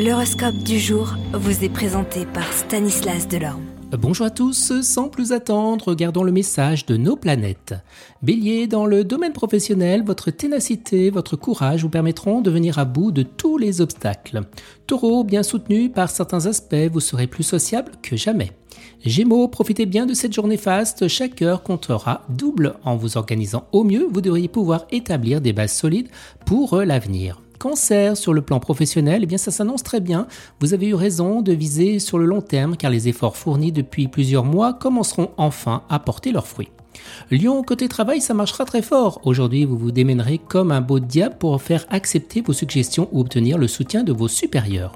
L'horoscope du jour vous est présenté par Stanislas Delorme. Bonjour à tous, sans plus attendre, regardons le message de nos planètes. Bélier, dans le domaine professionnel, votre ténacité, votre courage vous permettront de venir à bout de tous les obstacles. Taureau, bien soutenu par certains aspects, vous serez plus sociable que jamais. Gémeaux, profitez bien de cette journée faste, chaque heure comptera double. En vous organisant au mieux, vous devriez pouvoir établir des bases solides pour l'avenir. Cancer sur le plan professionnel, eh bien ça s'annonce très bien. Vous avez eu raison de viser sur le long terme car les efforts fournis depuis plusieurs mois commenceront enfin à porter leurs fruits. Lion, côté travail, ça marchera très fort. Aujourd'hui, vous vous démènerez comme un beau diable pour faire accepter vos suggestions ou obtenir le soutien de vos supérieurs.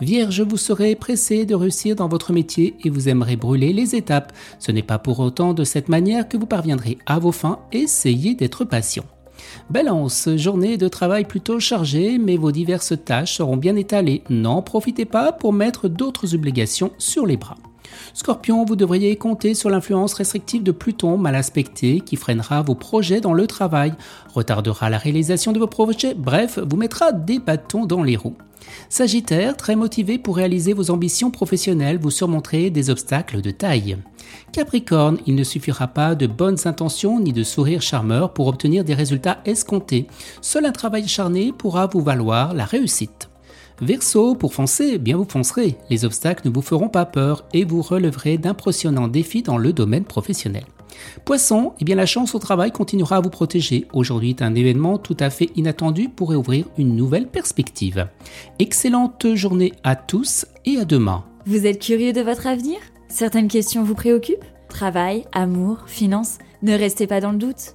Vierge, vous serez pressé de réussir dans votre métier et vous aimerez brûler les étapes. Ce n'est pas pour autant de cette manière que vous parviendrez à vos fins. Essayez d'être patient. Balance, journée de travail plutôt chargée, mais vos diverses tâches seront bien étalées. N'en profitez pas pour mettre d'autres obligations sur les bras. Scorpion, vous devriez compter sur l'influence restrictive de Pluton mal aspecté qui freinera vos projets dans le travail, retardera la réalisation de vos projets, bref, vous mettra des bâtons dans les roues. Sagittaire, très motivé pour réaliser vos ambitions professionnelles, vous surmonterez des obstacles de taille. Capricorne, il ne suffira pas de bonnes intentions ni de sourires charmeurs pour obtenir des résultats escomptés. Seul un travail acharné pourra vous valoir la réussite. Verseau, pour foncer, bien vous foncerez. Les obstacles ne vous feront pas peur et vous releverez d'impressionnants défis dans le domaine professionnel. Poisson, eh bien la chance au travail continuera à vous protéger. Aujourd'hui est un événement tout à fait inattendu pourrait ouvrir une nouvelle perspective. Excellente journée à tous et à demain. Vous êtes curieux de votre avenir? Certaines questions vous préoccupent? Travail, amour, finances Ne restez pas dans le doute.